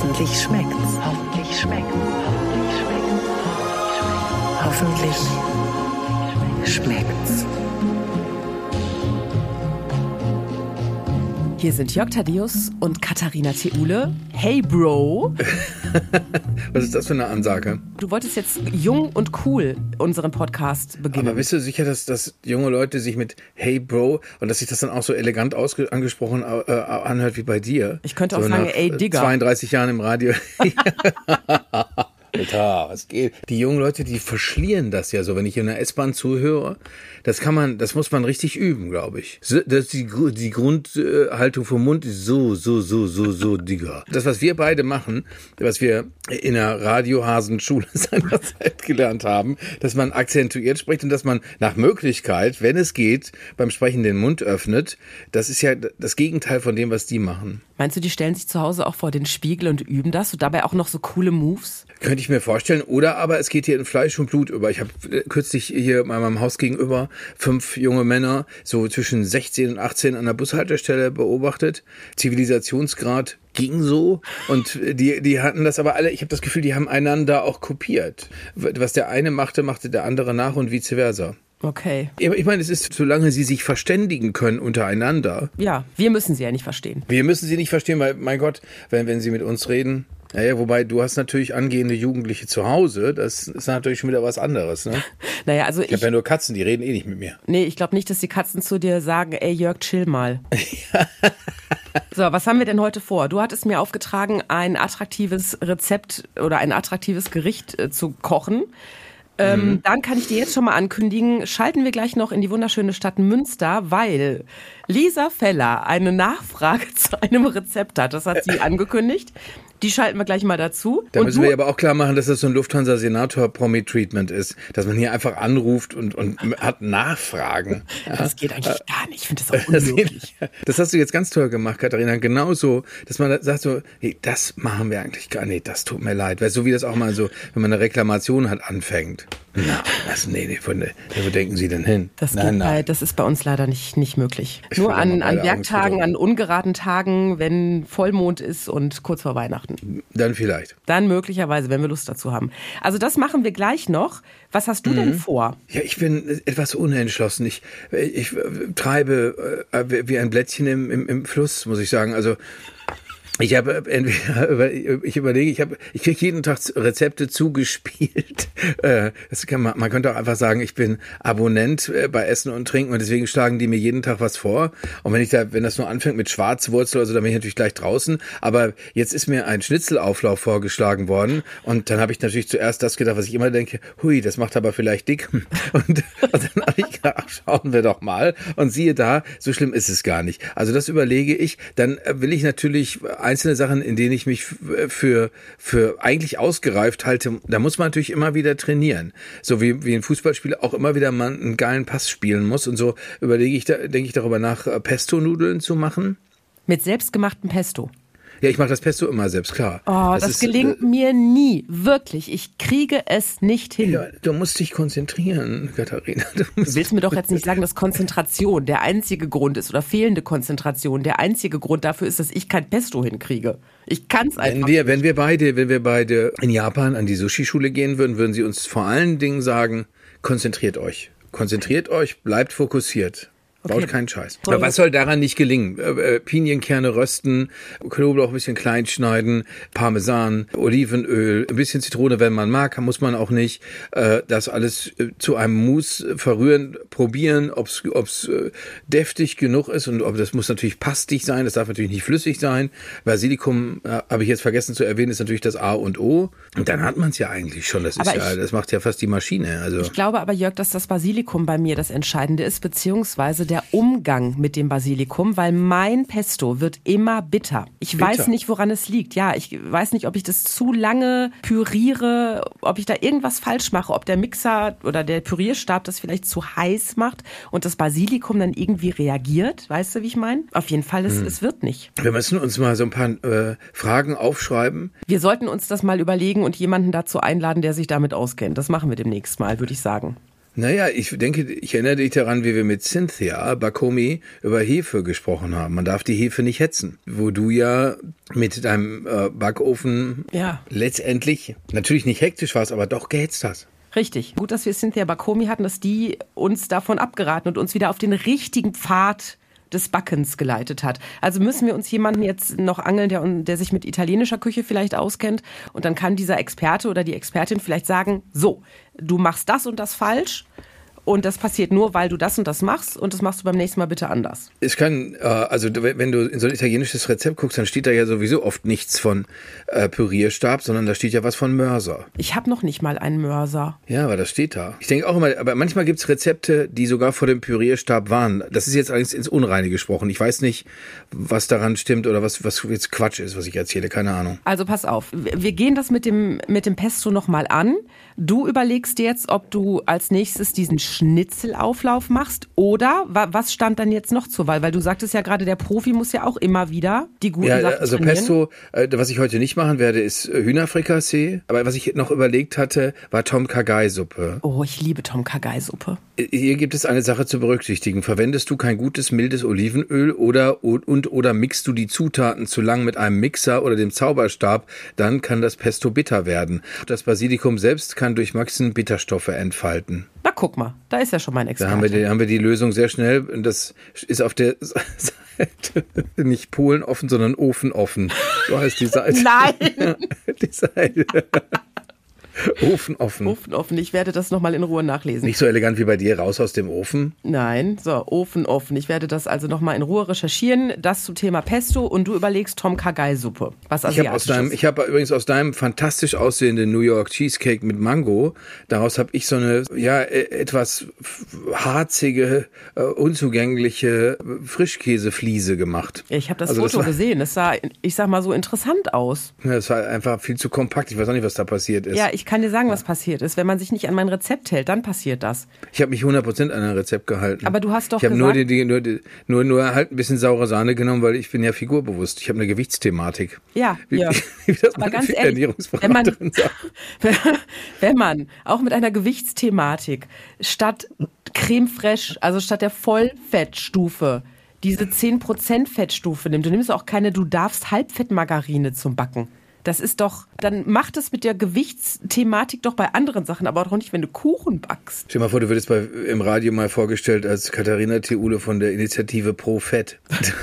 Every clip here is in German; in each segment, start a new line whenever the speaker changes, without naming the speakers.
Hoffentlich schmeckt's. Hoffentlich schmeckt's. Hoffentlich schmeckt's.
Hier sind Jörg Thaddeus und Katharina Theule. Hey Bro.
Was ist das für eine Ansage?
Du wolltest jetzt jung und cool unseren Podcast beginnen.
Aber bist du sicher, dass, dass junge Leute sich mit Hey Bro und dass sich das dann auch so elegant angesprochen äh, anhört wie bei dir?
Ich könnte auch so sagen, ey Digger.
32 Jahren im Radio. Alter, was geht? Die jungen Leute, die verschlieren das ja so, wenn ich in der S-Bahn zuhöre. Das kann man, das muss man richtig üben, glaube ich. Das die, die Grundhaltung vom Mund ist so, so, so, so, so, Digga. Das, was wir beide machen, was wir in der Radiohasenschule seinerzeit gelernt haben, dass man akzentuiert spricht und dass man nach Möglichkeit, wenn es geht, beim Sprechen den Mund öffnet. Das ist ja das Gegenteil von dem, was die machen.
Meinst du, die stellen sich zu Hause auch vor den Spiegel und üben das und dabei auch noch so coole Moves?
Könnte ich mir vorstellen. Oder aber es geht hier in Fleisch und Blut über. Ich habe äh, kürzlich hier bei meinem Haus gegenüber fünf junge Männer so zwischen 16 und 18 an der Bushaltestelle beobachtet. Zivilisationsgrad ging so und die die hatten das aber alle ich habe das Gefühl die haben einander auch kopiert was der eine machte machte der andere nach und vice versa
Okay.
Ich meine, es ist, solange sie sich verständigen können untereinander.
Ja, wir müssen sie ja nicht verstehen.
Wir müssen sie nicht verstehen, weil, mein Gott, wenn, wenn sie mit uns reden, naja, wobei du hast natürlich angehende Jugendliche zu Hause. Das ist natürlich schon wieder was anderes. Ne?
Naja, also
ich, ich habe ja nur Katzen, die reden eh nicht mit mir.
Nee, ich glaube nicht, dass die Katzen zu dir sagen, ey Jörg, chill mal. so, was haben wir denn heute vor? Du hattest mir aufgetragen, ein attraktives Rezept oder ein attraktives Gericht äh, zu kochen. Ähm, mhm. Dann kann ich dir jetzt schon mal ankündigen, schalten wir gleich noch in die wunderschöne Stadt Münster, weil Lisa Feller eine Nachfrage zu einem Rezept hat. Das hat sie angekündigt. Die schalten wir gleich mal dazu.
Da und müssen wir aber auch klar machen, dass das so ein Lufthansa-Senator-Promi-Treatment ist. Dass man hier einfach anruft und, und hat Nachfragen.
Das geht eigentlich gar nicht. Ich finde das auch unmöglich.
Das hast du jetzt ganz toll gemacht, Katharina. Genauso, dass man sagt so, hey, das machen wir eigentlich gar nicht. Das tut mir leid. Weil so wie das auch mal so, wenn man eine Reklamation hat, anfängt. Na, was, nee, nee, von wo denken Sie denn hin?
Das, nein, nein. Bei, das ist bei uns leider nicht, nicht möglich. Ich Nur an, an Werktagen, an ungeraden Tagen, wenn Vollmond ist und kurz vor Weihnachten.
Dann vielleicht.
Dann möglicherweise, wenn wir Lust dazu haben. Also das machen wir gleich noch. Was hast du mhm. denn vor?
Ja, ich bin etwas unentschlossen. Ich, ich treibe äh, wie ein Blättchen im, im, im Fluss, muss ich sagen. Also ich habe entweder ich überlege, ich habe ich kriege jeden Tag Rezepte zugespielt. Äh, kann man, man könnte auch einfach sagen, ich bin Abonnent äh, bei Essen und Trinken und deswegen schlagen die mir jeden Tag was vor. Und wenn ich da, wenn das nur anfängt mit Schwarzwurzel, also dann bin ich natürlich gleich draußen. Aber jetzt ist mir ein Schnitzelauflauf vorgeschlagen worden und dann habe ich natürlich zuerst das gedacht, was ich immer denke, hui, das macht aber vielleicht dick. Und, und dann habe ich gedacht, ach, schauen wir doch mal. Und siehe da, so schlimm ist es gar nicht. Also das überlege ich. Dann will ich natürlich einzelne Sachen, in denen ich mich für, für eigentlich ausgereift halte, da muss man natürlich immer wieder trainieren. So wie, wie ein Fußballspieler auch immer wieder mal einen geilen Pass spielen muss. Und so überlege ich, da, denke ich darüber nach, Pesto-Nudeln zu machen.
Mit selbstgemachtem Pesto.
Ja, ich mache das Pesto immer selbst, klar.
Oh, das, das ist, gelingt äh, mir nie. Wirklich. Ich kriege es nicht hin. Ja,
du musst dich konzentrieren, Katharina.
Du, willst mir doch jetzt nicht sagen, dass Konzentration der einzige Grund ist oder fehlende Konzentration der einzige Grund dafür ist, dass ich kein Pesto hinkriege. Ich kann es einfach.
Wenn wir, wenn wir beide, wenn wir beide in Japan an die Sushi-Schule gehen würden, würden sie uns vor allen Dingen sagen, konzentriert euch. Konzentriert euch, bleibt fokussiert. Okay. Baut keinen Scheiß. Aber was soll daran nicht gelingen? Äh, äh, Pinienkerne rösten, Knoblauch ein bisschen klein schneiden, Parmesan, Olivenöl, ein bisschen Zitrone, wenn man mag, muss man auch nicht. Äh, das alles zu einem Mousse verrühren, probieren, ob es deftig genug ist und ob das muss natürlich pastig sein, das darf natürlich nicht flüssig sein. Basilikum, habe ich jetzt vergessen zu erwähnen, ist natürlich das A und O. Und dann hat man es ja eigentlich schon. Das, ist ja, das macht ja fast die Maschine. Also.
Ich glaube aber, Jörg, dass das Basilikum bei mir das Entscheidende ist, beziehungsweise der Umgang mit dem Basilikum, weil mein Pesto wird immer bitter. Ich bitter. weiß nicht, woran es liegt. Ja, ich weiß nicht, ob ich das zu lange püriere, ob ich da irgendwas falsch mache, ob der Mixer oder der Pürierstab das vielleicht zu heiß macht und das Basilikum dann irgendwie reagiert. Weißt du, wie ich meine? Auf jeden Fall, es, hm. es wird nicht.
Wir müssen uns mal so ein paar äh, Fragen aufschreiben.
Wir sollten uns das mal überlegen und jemanden dazu einladen, der sich damit auskennt. Das machen wir demnächst mal, würde ich sagen.
Naja, ich denke, ich erinnere dich daran, wie wir mit Cynthia Bakomi über Hefe gesprochen haben. Man darf die Hefe nicht hetzen. Wo du ja mit deinem äh, Backofen
Ja.
letztendlich natürlich nicht hektisch warst, aber doch gehetzt hast.
Richtig. Gut, dass wir Cynthia Bakomi hatten, dass die uns davon abgeraten und uns wieder auf den richtigen Pfad des Backens geleitet hat. Also müssen wir uns jemanden jetzt noch angeln, der, der sich mit italienischer Küche vielleicht auskennt. Und dann kann dieser Experte oder die Expertin vielleicht sagen, so, du machst das und das falsch. Und das passiert nur, weil du das und das machst und das machst du beim nächsten Mal bitte anders.
Es kann, äh, also wenn du in so ein italienisches Rezept guckst, dann steht da ja sowieso oft nichts von äh, Pürierstab, sondern da steht ja was von Mörser.
Ich habe noch nicht mal einen Mörser.
Ja, aber das steht da. Ich denke auch immer, aber manchmal gibt's Rezepte, die sogar vor dem Pürierstab waren. Das ist jetzt allerdings ins Unreine gesprochen. Ich weiß nicht, was daran stimmt oder was, was jetzt Quatsch ist, was ich erzähle. Keine Ahnung.
Also pass auf, wir gehen das mit dem, mit dem Pesto nochmal an. Du überlegst dir jetzt, ob du als nächstes diesen Schnitzelauflauf machst oder wa was stand dann jetzt noch zur Wahl? Weil du sagtest ja gerade, der Profi muss ja auch immer wieder die guten
Ja,
Sachen
also
trainieren.
Pesto, äh, was ich heute nicht machen werde, ist äh, Hühnerfrikassee. Aber was ich noch überlegt hatte, war Tom Kagai-Suppe.
Oh, ich liebe Tom Kagai-Suppe.
Hier gibt es eine Sache zu berücksichtigen. Verwendest du kein gutes, mildes Olivenöl oder und, und oder mixt du die Zutaten zu lang mit einem Mixer oder dem Zauberstab, dann kann das Pesto bitter werden. Das Basilikum selbst kann durch Maxen Bitterstoffe entfalten.
Na guck mal, da ist ja schon mein
Da
Experte.
haben wir, die, haben wir die Lösung sehr schnell. Und das ist auf der Seite nicht Polen offen, sondern Ofen offen. So heißt die Seite.
Nein!
Die Seite. Ofen offen.
Ofen offen. Ich werde das nochmal in Ruhe nachlesen.
Nicht so elegant wie bei dir, raus aus dem Ofen.
Nein, so, Ofen offen. Ich werde das also nochmal in Ruhe recherchieren. Das zum Thema Pesto und du überlegst Tom Kagai-Suppe. Was
Ich habe aus deinem, ich habe übrigens aus deinem fantastisch aussehenden New York Cheesecake mit Mango, daraus habe ich so eine ja äh, etwas harzige, äh, unzugängliche Frischkäsefliese gemacht.
Ich habe das
Also das
Foto
war-
gesehen. Es sah, ich sag mal, so interessant aus.
Ja, Das war einfach viel zu kompakt. Ich weiß auch nicht, was da passiert ist.
Ja, ich kann dir sagen, was passiert ist. Wenn man sich nicht an mein Rezept hält, dann passiert das.
Ich habe mich 100% an ein Rezept gehalten.
Aber du hast doch
Ich habe nur, die,
gesagt-
die, nur, die, nur, nur halt ein bisschen saure Sahne genommen, weil ich bin ja figurbewusst. Ich habe eine Gewichtsthematik.
Ja,
Wie,
ja.
wie das
Aber ganz ehrlich, wenn man, wenn man auch mit einer Gewichtsthematik statt Creme Fraiche, also statt der Vollfettstufe, diese 10% Fettstufe nimmt, du nimmst auch keine, du darfst Halbfettmargarine zum Backen. Das ist doch, dann macht es mit der Gewichtsthematik doch bei anderen Sachen, aber doch nicht, wenn du Kuchen backst.
Stell dir mal vor, du würdest bei, im Radio mal vorgestellt als Katharina Theule von der Initiative Pro Fett.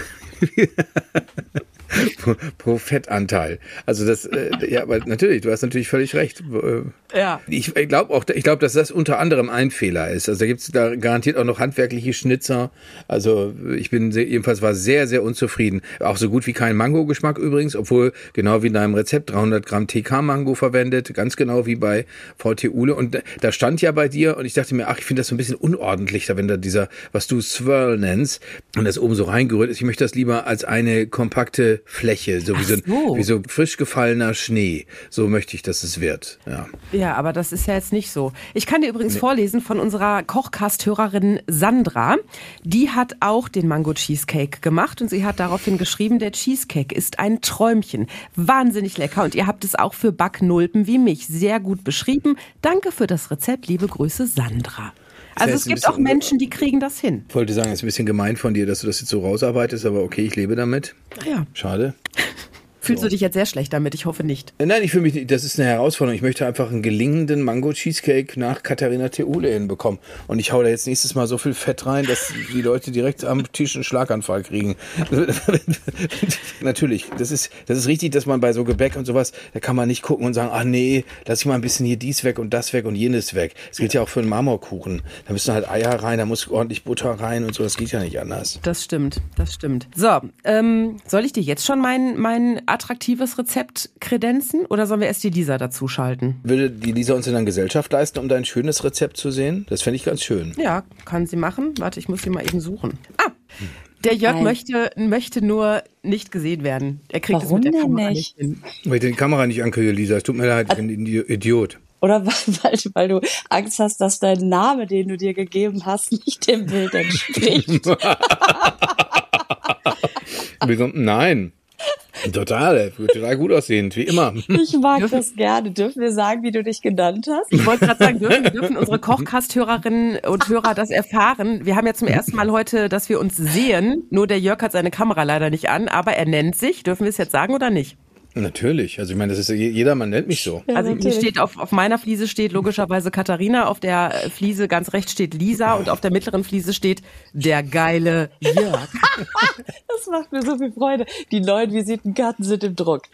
Pro- Fettanteil. Also das, äh, ja, aber natürlich, du hast natürlich völlig recht. Äh,
Ja.
Ich glaube auch, ich glaube, dass das unter anderem ein Fehler ist. Also da gibt es da garantiert auch noch handwerkliche Schnitzer. Also ich bin sehr, jedenfalls war sehr, sehr unzufrieden. Auch so gut wie kein Mango-Geschmack übrigens, obwohl genau wie in deinem Rezept 300 Gramm TK-Mango verwendet, ganz genau wie bei VT Ule. Und da stand ja bei dir und ich dachte mir, ach, ich finde das so ein bisschen unordentlich, da wenn da dieser, was du Swirl nennst und das oben so reingerührt ist. Ich möchte das lieber als eine kompakte Fläche, so wie so,
so.
wie so frisch gefallener Schnee. So möchte ich, dass es wird. Ja.
Ja, aber das ist ja jetzt nicht so. Ich kann dir übrigens vorlesen von unserer Kochcast-Hörerin Sandra. Die hat auch den Mango Cheesecake gemacht und sie hat daraufhin geschrieben, der Cheesecake ist ein Träumchen. Wahnsinnig lecker und ihr habt es auch für Backnulpen wie mich sehr gut beschrieben. Danke für das Rezept. Liebe Grüße, Sandra. Also es gibt auch Menschen, die kriegen das hin.
Ich wollte sagen, es ist ein bisschen gemein von dir, dass du das jetzt so rausarbeitest, aber okay, ich lebe damit.
Ja.
Schade.
Fühlst du dich jetzt sehr schlecht damit? Ich hoffe nicht.
Äh, Nein, ich fühle mich, nicht- das ist eine Herausforderung. Ich möchte einfach einen gelingenden Mango Cheesecake nach Katharina Theule hinbekommen. Und ich hau da jetzt nächstes Mal so viel Fett rein, dass die Leute direkt am Tisch einen Schlaganfall kriegen. Natürlich, das ist, das ist richtig, dass man bei so Gebäck und sowas, da kann man nicht gucken und sagen, ah nee, lass ich mal ein bisschen hier dies weg und das weg und jenes weg. Das gilt ja auch für einen Marmorkuchen. Da müssen halt Eier rein, da muss ordentlich Butter rein und so, das geht ja nicht anders.
Das stimmt, das stimmt. So, ähm, soll ich dir jetzt schon mein, mein attraktives Rezept kredenzen oder sollen wir erst die Lisa dazu schalten?
Würde die Lisa uns denn dann Gesellschaft leisten, um dein schönes Rezept zu sehen? Das fände ich ganz schön.
Ja, kann sie machen. Warte, ich muss sie mal eben suchen. Ah, der Jörg
Nein.
möchte, möchte nur nicht gesehen werden. Er kriegt
Warum
es mit der
denn
Kamera
nicht?
hin.
Weil ich die Kamera nicht ankriege, Lisa. Es tut mir leid, ich bin ein Idiot.
Oder weil, weil, du Angst hast, dass dein Name, den du dir gegeben hast, nicht dem Bild entspricht.
Nein. Total, total gut aussehend, wie immer.
Ich mag das gerne. Dürfen wir sagen, wie du dich genannt hast?
Ich wollte gerade sagen, dürfen, dürfen unsere Kochkast-Hörerinnen und Hörer das erfahren. Wir haben ja zum ersten Mal heute, dass wir uns sehen. Nur der Jörg hat seine Kamera leider nicht an, aber er nennt sich. Dürfen wir es jetzt sagen oder nicht?
Natürlich. Also ich meine, das ist jedermann nennt mich so.
Ja,
also hier steht auf, auf meiner Fliese steht logischerweise Katharina, auf der Fliese ganz rechts steht Lisa und auf der mittleren Fliese steht der geile Jörg.
Das macht mir so viel Freude. Die neuen Visitenkarten sind im Druck.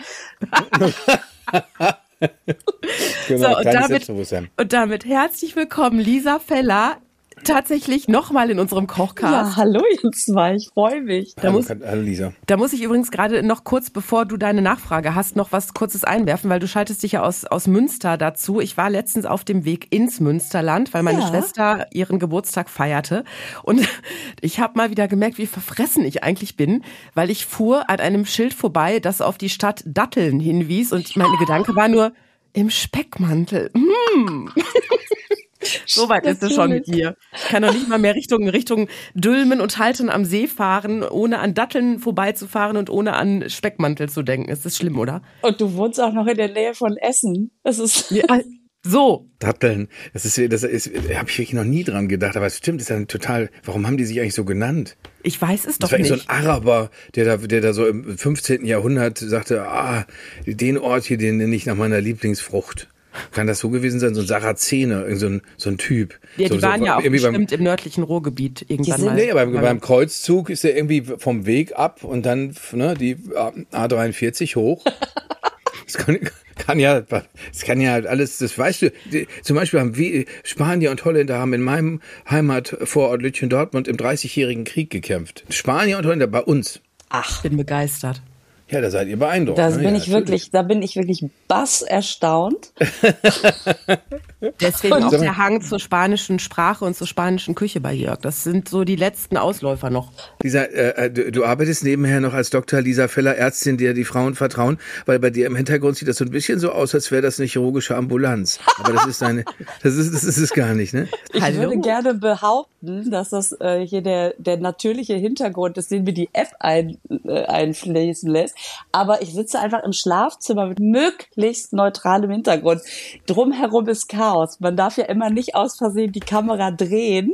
Genau,
So, und damit, und damit herzlich willkommen, Lisa Feller, tatsächlich nochmal in unserem
Ja,
Kochcast.
hallo ihr zwei, ich freue mich.
Hallo,
muss-
Hallo Lisa.
Da muss ich übrigens gerade noch kurz, bevor du deine Nachfrage hast, noch was Kurzes einwerfen, weil du schaltest dich ja aus, aus Münster dazu. Ich war letztens auf dem Weg ins Münsterland, weil meine
Ja.
Schwester ihren Geburtstag feierte. Und ich habe mal wieder gemerkt, wie verfressen ich eigentlich bin, weil ich fuhr an einem Schild vorbei, das auf die Stadt Datteln hinwies. Und meine Gedanke war nur, im Speckmantel. Mm. So weit ist es schon mit mir. Ich kann doch nicht mal mehr Richtung, Richtung Dülmen und Halten am See fahren, ohne an Datteln vorbeizufahren und ohne an Speckmantel zu denken. Ist das schlimm, oder?
Und du wohnst auch noch in der Nähe von Essen. Das ist
Ja, so.
Datteln, das ist, das ist, da habe ich wirklich noch nie dran gedacht, aber es stimmt, ist dann total, warum haben die sich eigentlich so genannt?
Ich weiß es
Das
doch
war
nicht.
so ein Araber, der da, der da so im 15. Jahrhundert sagte, ah, den Ort hier, den nenne ich nach meiner Lieblingsfrucht. Kann das so gewesen sein? So ein Sarazener, irgend so ein, so ein Typ.
ja,
so,
die waren
so,
ja auch
irgendwie beim-
bestimmt im nördlichen Ruhrgebiet irgendwann
sind-
mal.
Nee, beim, beim Kreuzzug ist er irgendwie vom Weg ab und dann ne, die A43 hoch. Das kann, kann ja, das kann ja alles, das weißt du. Die, zum Beispiel haben wir, Spanier und Holländer haben in meinem Heimatvorort Lütchen Dortmund im 30-jährigen Krieg gekämpft. Spanier und Holländer bei uns.
ach,
Ich bin begeistert.
Ja, da seid ihr beeindruckt.
da
ne?
bin
ja,
ich
natürlich.
wirklich, da bin ich wirklich bass erstaunt.
Deswegen
Und-
auch der Hang zur spanischen Sprache und zur spanischen Küche bei Jörg. Das sind so die letzten Ausläufer noch.
Lisa, äh, du, du arbeitest nebenher noch als Dr. Lisa Feller, Ärztin, der die Frauen vertrauen, weil bei dir im Hintergrund sieht das so ein bisschen so aus, als wäre das eine chirurgische Ambulanz. Aber das ist deine, das ist, das ist es gar nicht, ne?
Ich
Hallo?
würde gerne behaupten, dass das äh, hier der, der natürliche Hintergrund ist, den mir die App ein, äh, einfließen lässt. Aber ich sitze einfach im Schlafzimmer mit möglichst neutralem Hintergrund. Drumherum ist Chaos. Man darf ja immer nicht aus Versehen die Kamera drehen.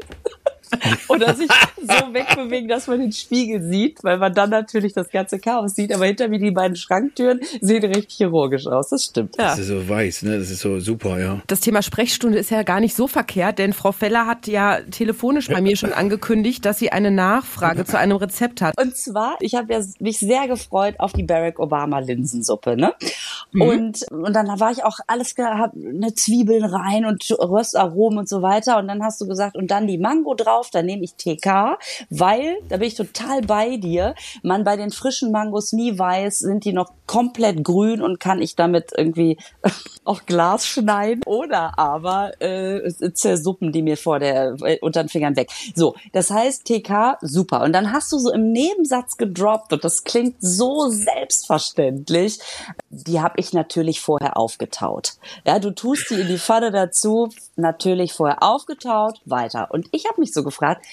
Oder sich so wegbewegen, dass man den Spiegel sieht, weil man dann natürlich das ganze Chaos sieht. Aber hinter mir die beiden Schranktüren sehen richtig chirurgisch aus. Das stimmt.
Ja.
Das ist so weiß, ne? Das ist so super, ja.
Das Thema Sprechstunde ist ja gar nicht so verkehrt, denn Frau Feller hat ja telefonisch bei mir schon angekündigt, dass sie eine Nachfrage zu einem Rezept hat.
Und zwar, ich habe ja mich sehr gefreut auf die Barack Obama Linsensuppe, ne? Und und dann war ich auch alles gehabt, ne Zwiebeln rein und Röstaromen und so weiter und dann hast du gesagt und dann die Mango drauf, dann nehme ich TK, weil da bin ich total bei dir, man bei den frischen Mangos nie weiß, sind die noch komplett grün und kann ich damit irgendwie auch Glas schneiden oder aber äh, zersuppen die mir vor der äh, unter den Fingern weg. So, das heißt TK super und dann hast du so im Nebensatz gedroppt und das klingt so selbstverständlich. Die habe ich natürlich vorher aufgetaut. Ja, du tust die in die Pfanne dazu, natürlich vorher aufgetaut, weiter. Und ich habe mich so gefragt,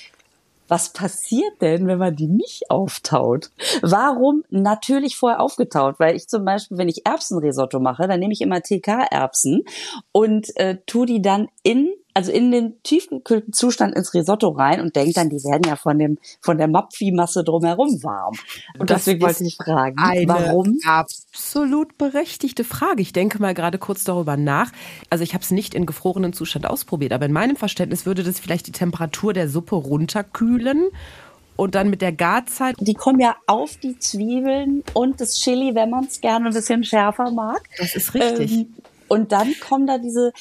was passiert denn, wenn man die nicht auftaut? Warum natürlich vorher aufgetaut? Weil ich zum Beispiel, wenn ich Erbsenrisotto mache, dann nehme ich immer TK-Erbsen und äh, tu die dann in also in den tiefgekühlten Zustand ins Risotto rein und denke dann, die werden ja von dem von der Mapfi-Masse drumherum warm. Und
Das
deswegen wollte ich fragen,
Eine
warum?
absolut berechtigte Frage. Ich denke mal gerade kurz darüber nach. Also ich habe es nicht in gefrorenen Zustand ausprobiert, aber in meinem Verständnis würde das vielleicht die Temperatur der Suppe runterkühlen und dann mit der Garzeit.
Die kommen ja auf die Zwiebeln und das Chili, wenn man es gerne ein bisschen schärfer mag.
Das ist richtig.
Ähm, und dann kommen da diese,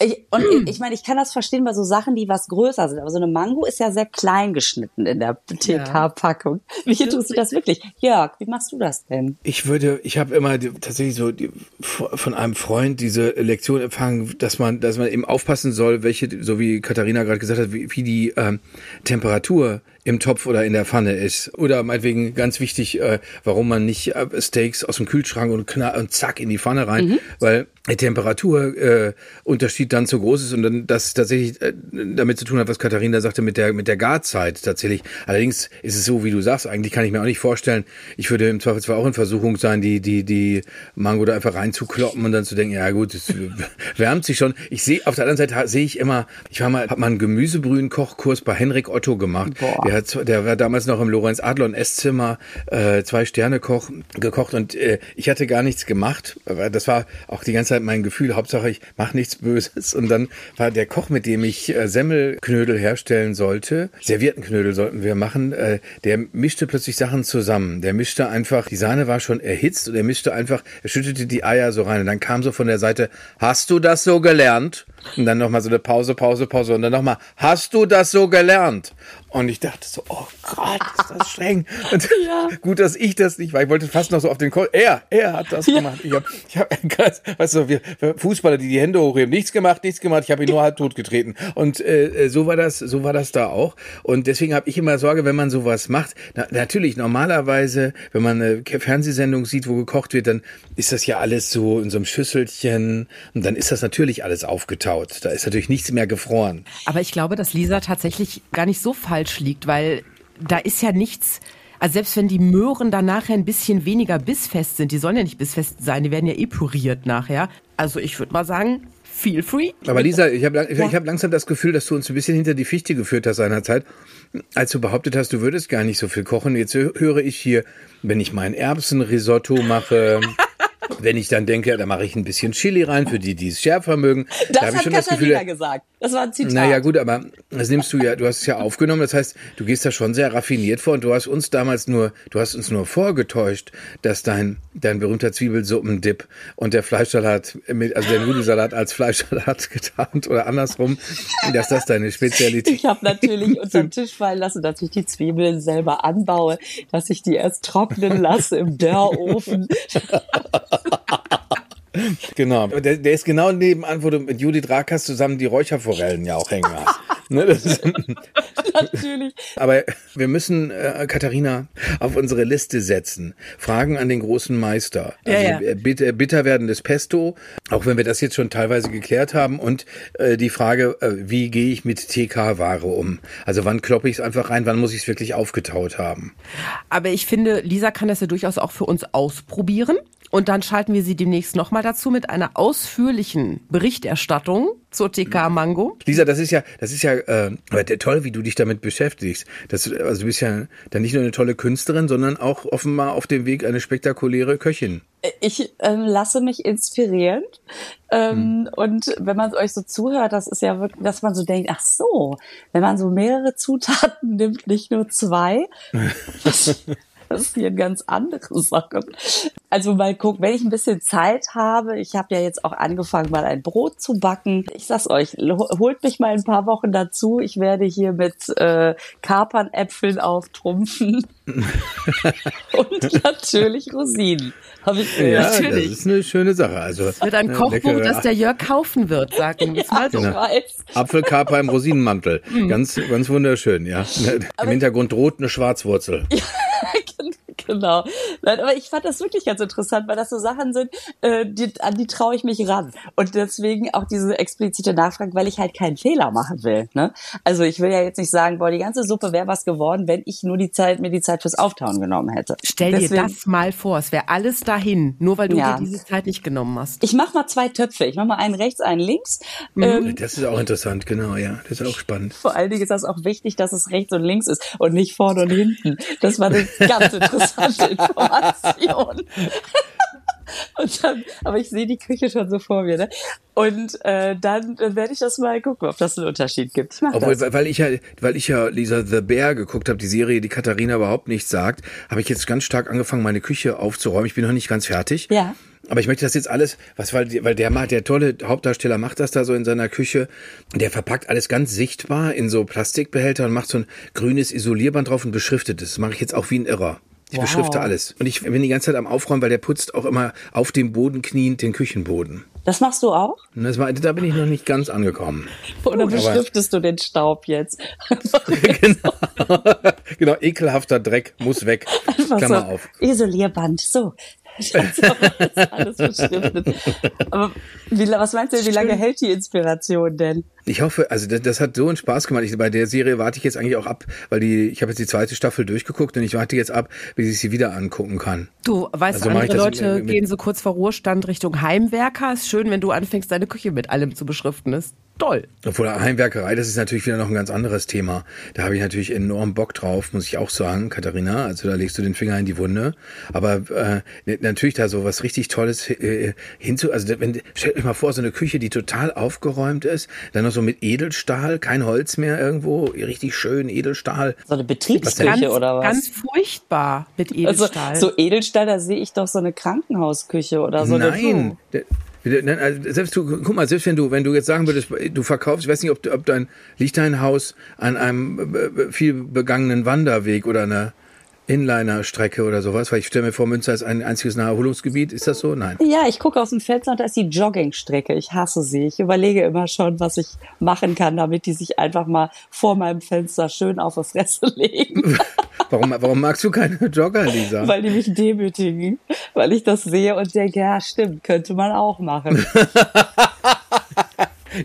ich, und ich, ich meine, ich kann das verstehen bei so Sachen, die was größer sind, aber so eine Mango ist ja sehr klein geschnitten in der TK-Packung. Mich interessiert das wirklich. Jörg, wie machst du das denn?
Ich würde, ich habe immer die, tatsächlich so die, von einem Freund diese Lektion empfangen, dass man, dass man eben aufpassen soll, welche, so wie Katharina gerade gesagt hat, wie, wie die ähm, Temperatur im Topf oder in der Pfanne ist. Oder meinetwegen ganz wichtig, äh, warum man nicht äh, Steaks aus dem Kühlschrank und, knall, und zack in die Pfanne rein, mhm. weil der Temperaturunterschied äh, dann zu groß ist und dann das tatsächlich äh, damit zu tun hat, was Katharina sagte mit der mit der Garzeit tatsächlich. Allerdings ist es so, wie du sagst, eigentlich kann ich mir auch nicht vorstellen, ich würde im Zweifelsfall auch in Versuchung sein, die die die Mango da einfach reinzukloppen und dann zu denken, ja gut, es wärmt sich schon. Ich sehe auf der anderen Seite sehe ich immer, ich war mal, habe mal einen Gemüsebrühen-Kochkurs bei Henrik Otto gemacht. Boah. Der hat, der war damals noch im Lorenz Adlon Esszimmer, äh, zwei Sterne Koch gekocht und äh, ich hatte gar nichts gemacht. Das war auch die ganze Zeit mein Gefühl. Hauptsache ich mache nichts Böses. Und dann war der Koch, mit dem ich äh, Semmelknödel herstellen sollte, Serviettenknödel sollten wir machen, äh, der mischte plötzlich Sachen zusammen. Der mischte einfach, die Sahne war schon erhitzt und er mischte einfach, er schüttete die Eier so rein und dann kam so von der Seite, hast du das so gelernt? Und dann nochmal so eine Pause, Pause, Pause und dann nochmal, hast du das so gelernt? Und ich dachte so, oh Gott, ist das streng. Und ja. gut, dass ich das nicht war. Ich wollte fast noch so auf den Call. Er, er hat das ja. gemacht. Ich habe, ich hab, weißt du, wir Fußballer, die die Hände hochheben, nichts gemacht, nichts gemacht. Ich habe ihn nur halb tot getreten. Und äh, so war das, so war das da auch. Und deswegen habe ich immer Sorge, wenn man sowas macht. Na, natürlich normalerweise, wenn man eine Fernsehsendung sieht, wo gekocht wird, dann ist das ja alles so in so einem Schüsselchen. Und dann ist das natürlich alles aufgetaut. Da ist natürlich nichts mehr gefroren.
Aber ich glaube, dass Lisa tatsächlich gar nicht so falsch falsch liegt, weil da ist ja nichts, also selbst wenn die Möhren dann nachher ein bisschen weniger bissfest sind, die sollen ja nicht bissfest sein, die werden ja eh püriert nachher. Also ich würde mal sagen, feel free.
Aber Lisa, ich habe ich hab langsam das Gefühl, dass du uns ein bisschen hinter die Fichte geführt hast seinerzeit, als du behauptet hast, du würdest gar nicht so viel kochen. Jetzt höre ich hier, wenn ich mein Erbsenrisotto mache, Wenn ich dann denke, da mache ich ein bisschen Chili rein, für die, die es schärfer mögen.
Das da hat ich schon Katharina das Gefühl, gesagt. Das war ein Zitat.
Naja, gut, aber das nimmst du ja, du hast es ja aufgenommen. Das heißt, du gehst da schon sehr raffiniert vor und du hast uns damals nur, du hast uns nur vorgetäuscht, dass dein, dein berühmter Zwiebelsuppendip und der Fleischsalat, mit, also der Nudelsalat als Fleischsalat getarnt oder andersrum, dass das deine Spezialität
Ich habe natürlich unter den Tisch fallen lassen, dass ich die Zwiebeln selber anbaue, dass ich die erst trocknen lasse im Dörrofen.
genau. Der, der, ist genau nebenan, wo du mit Judith Rakas zusammen die Räucherforellen ja auch hängen hast. ne, Natürlich. Aber wir müssen äh, Katharina auf unsere Liste setzen. Fragen an den großen Meister. Also ja, ja. Bitter, bitter werdendes Pesto, auch wenn wir das jetzt schon teilweise geklärt haben. Und äh, die Frage, äh, wie gehe ich mit TK-Ware um? Also wann kloppe ich es einfach rein, wann muss ich es wirklich aufgetaut haben?
Aber ich finde, Lisa kann das ja durchaus auch für uns ausprobieren. Und dann schalten wir Sie demnächst nochmal dazu mit einer ausführlichen Berichterstattung zur TK Mango.
Lisa, das ist ja, das ist ja äh, toll, wie du dich damit beschäftigst. Das, also du bist ja dann nicht nur eine tolle Künstlerin, sondern auch offenbar auf dem Weg eine spektakuläre Köchin.
Ich ähm, lasse mich inspirieren. Ähm, hm. Und wenn man euch so zuhört, das ist ja wirklich, dass man so denkt, ach so, wenn man so mehrere Zutaten nimmt, nicht nur zwei. passieren ganz andere Sachen. Also mal gucken, wenn ich ein bisschen Zeit habe, ich habe ja jetzt auch angefangen, mal ein Brot zu backen. Ich sag's euch, holt mich mal ein paar Wochen dazu. Ich werde hier mit äh, Kapernäpfeln auftrumpfen. und natürlich Rosinen.
Habe ich ja, natürlich. Das ist eine schöne Sache. Also
es wird ein Kochbuch, leckere, das der Jörg kaufen wird, sagen wir ja, mal.
Genau. Apfelkaper im Rosinenmantel. Mhm. Ganz, ganz wunderschön, ja. Im Hintergrund droht eine Schwarzwurzel. Ja,
genau. Aber ich fand das wirklich ganz interessant, weil das so Sachen sind, äh, die, an die traue ich mich ran. Und deswegen auch diese explizite Nachfrage, weil ich halt keinen Fehler machen will. Ne? Also ich will ja jetzt nicht sagen, boah, die ganze Suppe wäre was geworden, wenn ich nur die Zeit, mir die Zeit fürs Auftauen genommen hätte.
Stell deswegen, dir das mal vor, es wäre alles dahin, nur weil du ja. dir diese Zeit nicht genommen hast.
Ich mach mal zwei Töpfe. Ich mach mal einen rechts, einen links.
Mhm. Ähm, das ist auch interessant, genau, ja. Das ist auch spannend.
Vor allen Dingen ist das auch wichtig, dass es rechts und links ist und nicht vorne und hinten. Das war eine ganz interessante Information. Und dann, aber ich sehe die Küche schon so vor mir, ne? Und äh, dann, dann werde ich das mal gucken, ob das einen Unterschied gibt. Ich
Obwohl, das. weil ich ja, weil ich ja Lisa The Bear geguckt habe, die Serie, die Katharina überhaupt nicht sagt, habe ich jetzt ganz stark angefangen, meine Küche aufzuräumen. Ich bin noch nicht ganz fertig.
Ja.
Aber ich möchte das jetzt alles, was weil, weil der macht, der tolle Hauptdarsteller macht das da so in seiner Küche. Der verpackt alles ganz sichtbar in so Plastikbehälter und macht so ein grünes Isolierband drauf und beschriftet es. Das mache ich jetzt auch wie ein Irrer. Ich wow. beschrifte alles. Und ich bin die ganze Zeit am Aufräumen, weil der putzt auch immer auf dem Boden kniend den Küchenboden.
Das machst du auch?
Das war, da bin ich noch nicht ganz angekommen.
Oder beschriftest du den Staub jetzt?
genau. genau, ekelhafter Dreck muss weg.
Einfach
Klammer
so,
auf.
Isolierband, so. Alles beschriftet. Aber wie, was meinst du, wie lange hält die Inspiration denn?
Ich hoffe, also das, das hat so einen Spaß gemacht. Ich, bei der Serie warte ich jetzt eigentlich auch ab, weil die, ich habe jetzt die zweite Staffel durchgeguckt und ich warte jetzt ab, bis ich sie wieder angucken kann.
Du weißt,
Also
andere Leute
mit- mit-
gehen so kurz vor Ruhestand Richtung Heimwerker. Ist schön, wenn du anfängst, deine Küche mit allem zu beschriften. Ist toll.
Obwohl Heimwerkerei, das ist natürlich wieder noch ein ganz anderes Thema. Da habe ich natürlich enorm Bock drauf, muss ich auch sagen, Katharina. Also da legst du den Finger in die Wunde. Aber äh, natürlich da so was richtig Tolles äh, hinzu. Also wenn stellt euch mal vor, so eine Küche, die total aufgeräumt ist, dann noch so mit Edelstahl, kein Holz mehr irgendwo, richtig schön Edelstahl.
So eine
Ganz,
Betriebsküche oder was?
ganz furchtbar mit
also,
Edelstahl.
so Edelstahl, da sehe ich doch so eine Krankenhausküche oder so eine
Also Selbst du, guck mal, selbst wenn du, wenn du jetzt sagen würdest, du verkaufst, ich weiß nicht, ob, ob dein, liegt dein Haus an einem äh, viel begangenen Wanderweg oder einer Inliner-Strecke oder sowas, weil ich stelle mir vor, Münster ist ein einziges Naherholungsgebiet. Ist das so? Nein.
Ja, ich gucke aus dem Fenster und da ist die Joggingstrecke. Ich hasse sie. Ich überlege immer schon, was ich machen kann, damit die sich einfach mal vor meinem Fenster schön auf die Fresse legen,
Warum, warum magst du keine Jogger, Lisa?
weil die mich demütigen, weil ich das sehe und denke, ja, stimmt, könnte man auch machen.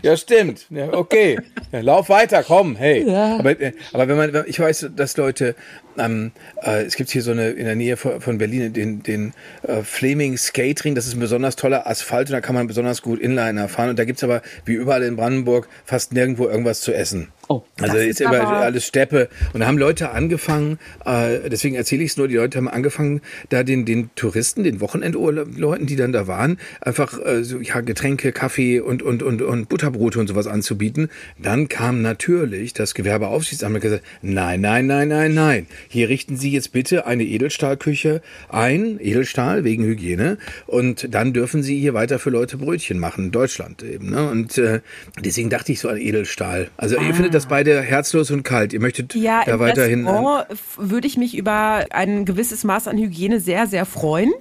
Ja, stimmt. Ja, okay. Ja, lauf weiter, komm, hey.
Ja.
Aber, äh, aber wenn man, ich weiß, dass Leute, ähm, äh, es gibt hier so eine in der Nähe von, von Berlin den, den äh, Flaming Skatering, das ist ein besonders toller Asphalt und da kann man besonders gut Inliner fahren. Und da gibt's aber, wie überall in Brandenburg, fast nirgendwo irgendwas zu essen.
Oh,
also
das
ist
ist
immer alles Steppe. Und da haben Leute angefangen, äh, deswegen erzähle ich es nur, die Leute haben angefangen, da den, den Touristen, den Wochenendleuten, die dann da waren, einfach äh, so, ja, Getränke, Kaffee und, und, und, und Butterbrote und sowas anzubieten. Dann kam natürlich das Gewerbeaufsichtsamt und gesagt, nein, nein, nein, nein, nein. Hier richten Sie jetzt bitte eine Edelstahlküche ein, Edelstahl wegen Hygiene, und dann dürfen Sie hier weiter für Leute Brötchen machen, in Deutschland eben. Ne? Und äh, deswegen dachte ich so an Edelstahl. Also ihr findet das beide herzlos und kalt. Ihr möchtet
Ja,
da
im
weiterhin.
F- würde ich mich über ein gewisses Maß an Hygiene sehr, sehr freuen.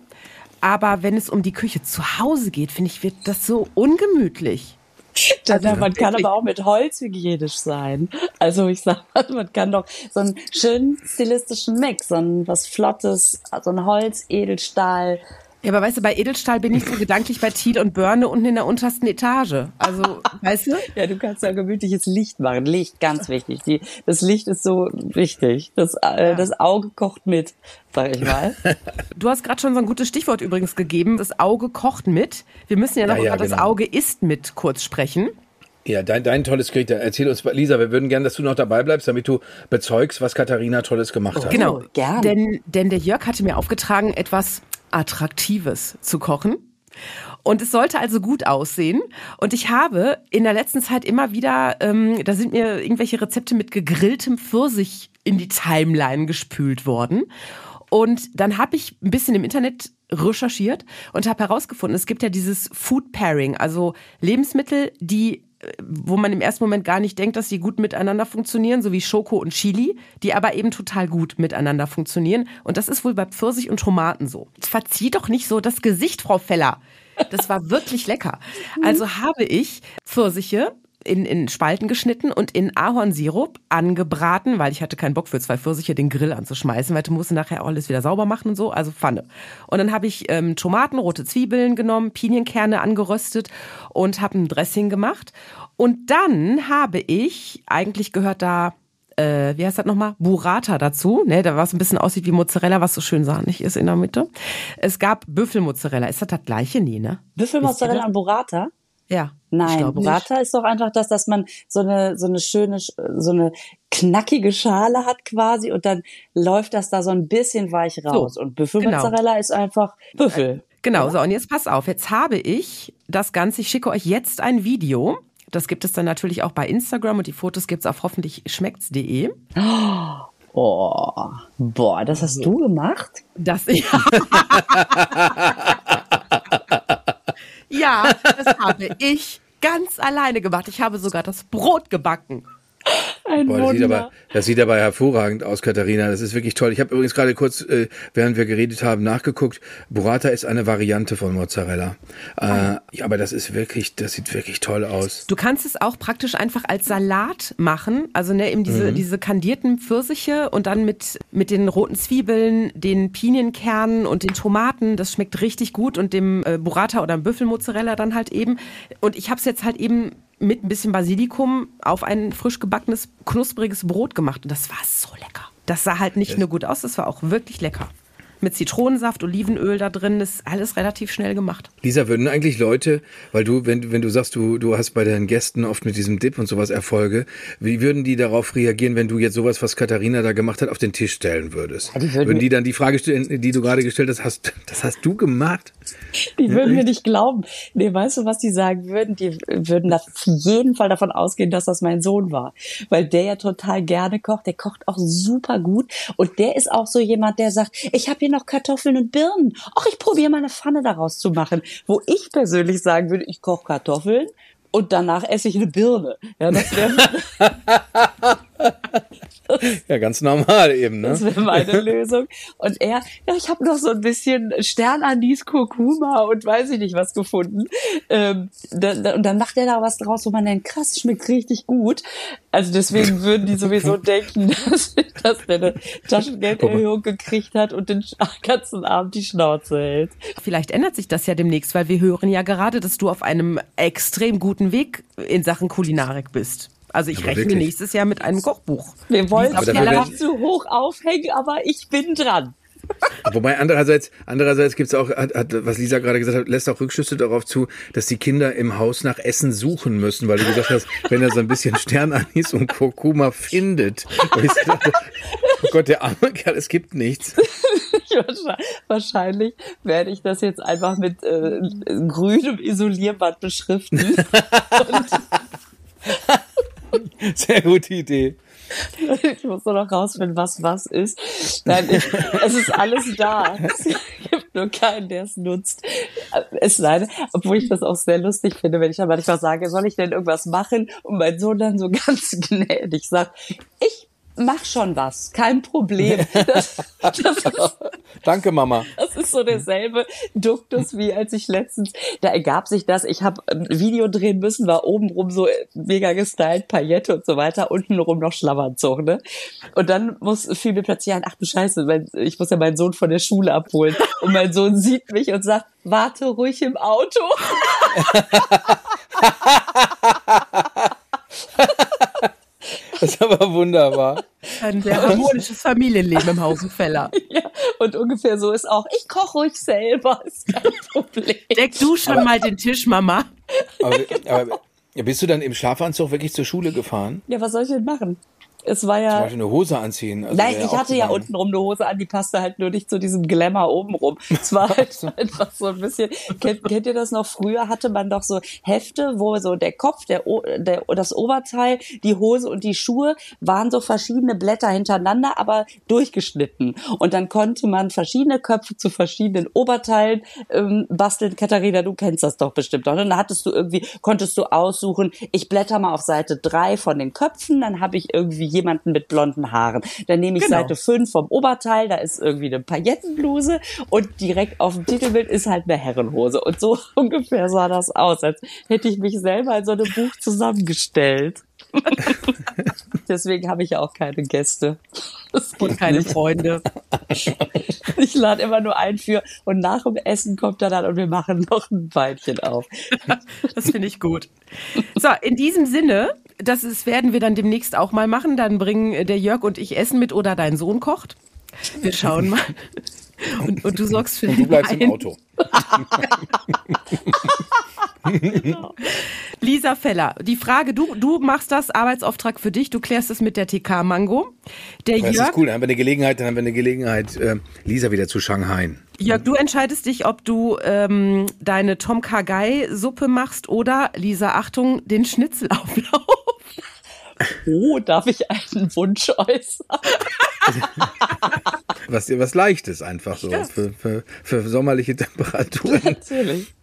Aber wenn es um die Küche zu Hause geht, finde ich, wird das so ungemütlich.
Also, man kann aber auch mit Holz hygienisch sein. Also ich sag mal, man kann doch so einen schönen stilistischen Mix, so ein was Flottes, so ein Holz, Edelstahl.
Ja, aber weißt du, bei Edelstahl bin ich so gedanklich bei Thiel und Börne unten in der untersten Etage. Also, weißt du?
Ja, du kannst ja gemütliches Licht machen. Licht, ganz wichtig. Die, das Licht ist so wichtig. Das, äh, das Auge kocht mit, sag ich mal.
Du hast gerade schon so ein gutes Stichwort übrigens gegeben. Das Auge kocht mit. Wir müssen ja noch
Ja, ja,
über das
genau.
Auge isst mit kurz sprechen.
Ja, dein, dein tolles Gericht. Erzähl uns, Lisa, wir würden gerne, dass du noch dabei bleibst, damit du bezeugst, was Katharina Tolles gemacht hat.
Genau.
gern.
Denn, denn der Jörg hatte mir aufgetragen, etwas Attraktives zu kochen. Und es sollte also gut aussehen. Und ich habe in der letzten Zeit immer wieder, ähm, da sind mir irgendwelche Rezepte mit gegrilltem Pfirsich in die Timeline gespült worden. Und dann habe ich ein bisschen im Internet recherchiert und habe herausgefunden, es gibt ja dieses Food Pairing, also Lebensmittel, die wo man im ersten Moment gar nicht denkt, dass die gut miteinander funktionieren, so wie Schoko und Chili, die aber eben total gut miteinander funktionieren. Und das ist wohl bei Pfirsich und Tomaten so. Verzieh doch nicht so das Gesicht, Frau Feller. Das war wirklich lecker. Also habe ich Pfirsiche in, in Spalten geschnitten und in Ahornsirup angebraten, weil ich hatte keinen Bock für zwei Pfirsiche den Grill anzuschmeißen, weil du musst nachher auch alles wieder sauber machen und so, also Pfanne. Und dann habe ich ähm, Tomaten, rote Zwiebeln genommen, Pinienkerne angeröstet und habe ein Dressing gemacht. Und dann habe ich, eigentlich gehört da äh, wie heißt das nochmal? Burrata dazu, ne, da was ein bisschen aussieht wie Mozzarella, was so schön sahnig ist in der Mitte. Es gab Büffelmozzarella. Ist das das gleiche? Nee, ne?
Büffelmozzarella und Burrata?
Ja.
Nein, Burrata ist doch einfach das, dass man so eine, so eine schöne, so eine knackige Schale hat quasi und dann läuft das da so ein bisschen weich raus. und Büffelmozzarella ist einfach Büffel.
Genau, so und jetzt pass auf, jetzt habe ich das Ganze, ich schicke euch jetzt ein Video. Das gibt es dann natürlich auch bei Instagram und die Fotos gibt's auf hoffentlich schmeckt's.de.
Oh, boah, das hast du gemacht?
Das ja. Ja, das habe ich ganz alleine gemacht. Ich habe sogar das Brot gebacken.
Ein
Boah, das sieht,
Wunder.
aber, das sieht aber hervorragend aus, Katharina. Das ist wirklich toll. Ich habe übrigens gerade kurz, äh, während wir geredet haben, nachgeguckt. Burrata ist eine Variante von Mozzarella. Äh, ja, aber das ist wirklich, das sieht wirklich toll aus.
Du kannst es auch praktisch einfach als Salat machen, also ne, eben
Mhm.
diese, diese kandierten Pfirsiche und dann mit, mit den roten Zwiebeln, den Pinienkernen und den Tomaten, das schmeckt richtig gut und dem äh, Burrata oder Büffelmozzarella dann halt eben. Und ich habe es jetzt halt eben mit ein bisschen Basilikum auf ein frisch gebackenes, knuspriges Brot gemacht und das war so lecker. Das sah halt nicht nur gut aus, das war auch wirklich lecker. Mit Zitronensaft, Olivenöl da drin, ist alles relativ schnell gemacht.
Lisa, würden eigentlich Leute, weil du, wenn, wenn du sagst, du, du hast bei deinen Gästen oft mit diesem Dip und sowas Erfolge, wie würden die darauf reagieren, wenn du jetzt sowas, was Katharina da gemacht hat, auf den Tisch stellen würdest?
die würden-
würden die dann die Frage stellen, die du gerade gestellt hast, hast, das hast du gemacht?
Die würden mir nicht glauben. Nee, weißt du, was die sagen würden? Die würden auf jeden Fall davon ausgehen, dass das mein Sohn war. Weil der ja total gerne kocht. Der kocht auch super gut. Und der ist auch so jemand, der sagt, ich habe hier noch Kartoffeln und Birnen. Ach, ich probiere mal eine Pfanne daraus zu machen. Wo ich persönlich sagen würde, ich koche Kartoffeln und danach esse ich eine Birne. Ja, das wäre
Ja, ganz normal eben,
Das
ne?
wäre meine Lösung. Und er, ja, ich habe noch so ein bisschen Sternanis, Kurkuma und weiß ich nicht was gefunden. Ähm, da, da, und dann macht er da was draus, wo man denkt, krass, schmeckt richtig gut. Also deswegen würden die sowieso denken, dass, dass der eine Taschengelderhöhung gekriegt hat und den ganzen Abend die Schnauze hält.
Vielleicht ändert sich das ja demnächst, weil wir hören ja gerade, dass du auf einem extrem guten Weg in Sachen Kulinarik bist. Also ich
Aber
rechne
wirklich?
nächstes Jahr mit einem Kochbuch.
Wir wollen es nicht zu hoch aufhängen, aber ich bin dran.
Wobei andererseits, andererseits gibt's auch, hat, hat, was Lisa gerade gesagt hat, lässt auch Rückschlüsse darauf zu, dass die Kinder im Haus nach Essen suchen müssen, weil du gesagt hast, wenn er so ein bisschen Sternanis und Kurkuma findet. Und ich so dachte, oh Gott, der arme Kerl, es gibt nichts.
Wahrscheinlich werde ich das jetzt einfach mit äh, grünem Isolierband beschriften.
Sehr gute Idee.
ich muss nur noch rausfinden, was was ist. Nein, ich, es ist alles da. Es gibt nur keinen, der es nutzt. Es sei denn, obwohl ich das auch sehr lustig finde, wenn ich dann manchmal sage, soll ich denn irgendwas machen? Und mein Sohn dann so ganz gnädig sagt, ich mach schon was, kein Problem. Das, das ist
Danke, Mama.
Das ist so derselbe Duktus, wie als ich letztens, da ergab sich das, ich habe ein Video drehen müssen, war obenrum so mega gestylt, Paillette und so weiter, untenrum noch Schlafanzug, ne? Und dann muss, fiel mir plötzlich ein, ach du Scheiße, mein, ich muss ja meinen Sohn von der Schule abholen. Und mein Sohn sieht mich und sagt, warte ruhig im Auto.
Das ist aber wunderbar.
Ein sehr harmonisches Familienleben im Hausenfeller.
Ja, und ungefähr so ist auch, ich koche ruhig selber, ist kein Problem.
Deck du schon mal den Tisch, Mama.
Aber, aber bist du dann im Schlafanzug wirklich zur Schule gefahren?
Ja, was soll ich denn machen? Es war
Zum
ja,
Beispiel eine Hose anziehen? Also
Nein, ich
auch
hatte ja untenrum eine Hose an, die passte halt nur nicht zu diesem Glamour obenrum. Es war halt einfach so ein bisschen, kennt, kennt ihr das noch? Früher hatte man doch so Hefte, wo so der Kopf, der, der, das Oberteil, die Hose und die Schuhe waren so verschiedene Blätter hintereinander, aber durchgeschnitten. Und dann konnte man verschiedene Köpfe zu verschiedenen Oberteilen ähm, basteln. Katharina, du kennst das doch bestimmt noch. ne? Dann hattest du irgendwie, konntest du aussuchen, ich blätter mal auf Seite drei von den Köpfen, dann habe ich irgendwie jemanden mit blonden Haaren. Dann nehme ich
Genau.
Seite fünf vom Oberteil, da ist irgendwie eine Paillettenbluse und direkt auf dem Titelbild ist halt eine Herrenhose. Und so ungefähr sah das aus, als hätte ich mich selber in so einem Buch zusammengestellt. Deswegen habe ich ja auch keine Gäste.
Und keine. Freunde.
Ich lade immer nur ein für und nach dem Essen kommt er dann und wir machen noch ein Weinchen auf.
Das finde ich gut. So, in diesem Sinne, das ist, werden wir dann demnächst auch mal machen. Dann bringen der Jörg und ich Essen mit oder dein Sohn kocht. Wir schauen mal. Und, und du sorgst für
Und
den
du bleibst im
Wein.
Auto.
Lisa Feller, die Frage, du, du machst das, Arbeitsauftrag für dich, du klärst es mit der TK Mango. Der
Das
Jörg,
ist cool, dann haben wir eine Gelegenheit, dann haben wir eine Gelegenheit, äh, Lisa wieder zu Shanghai.
Jörg, du entscheidest dich, ob du ähm, deine Tom Kagai Suppe machst oder, Lisa, Achtung, den Schnitzelauflauf.
Oh, darf ich einen Wunsch äußern?
Was, was Leichtes einfach so für, für, für sommerliche Temperaturen.
Natürlich.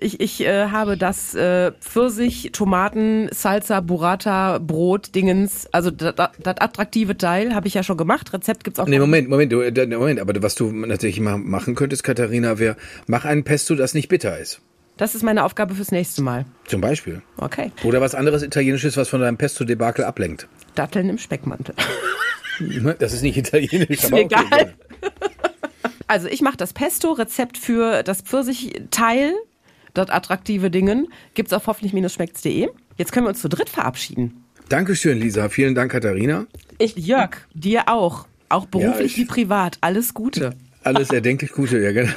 Ich, ich äh, habe das äh, Pfirsich, Tomaten, Salsa, Burrata, Brot, Dingens, also das attraktive Teil habe ich ja schon gemacht. Rezept gibt's auch.
Nee, Moment, Moment, du, äh, Moment, aber was du natürlich mal machen könntest, Katharina, wäre, mach ein Pesto, das nicht bitter ist.
Das ist meine Aufgabe fürs nächste Mal.
Zum Beispiel.
Okay.
Oder was anderes Italienisches, was von deinem Pesto-Debakel ablenkt.
Datteln im Speckmantel.
Das ist nicht italienisch,
Ist
aber
mir
okay,
egal. Also ich mache das Pesto-Rezept für das Pfirsich-Teil, dort attraktive Dingen, gibt's auf hoffentlich-schmeckt's.de. Jetzt können wir uns zu dritt verabschieden.
Dankeschön, Lisa. Vielen Dank, Katharina.
Ich, Jörg, dir auch. Auch beruflich
ich-
wie privat. Alles Gute.
Alles erdenklich Gute, ja, genau.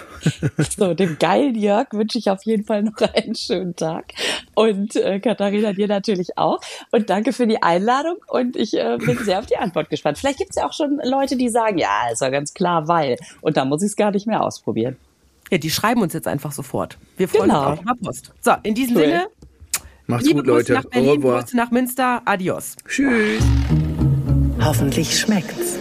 So, dem geilen Jörg wünsche ich auf jeden Fall noch einen schönen Tag. Und äh, Katharina, dir natürlich auch. Und danke für die Einladung. Und ich äh, bin sehr auf die Antwort gespannt. Vielleicht gibt es ja auch schon Leute, die sagen, ja, ist ja ganz klar, weil. Und dann muss ich es gar nicht mehr ausprobieren.
Ja, die schreiben uns jetzt einfach sofort. Wir freuen
Genau.
uns auch über Post. So, in diesem
Cool.
Sinne,
Macht's
liebe
gut, Leute.
Grüße nach
Au
Berlin. Grüße nach Münster. Adios.
Tschüss.
Hoffentlich schmeckt's.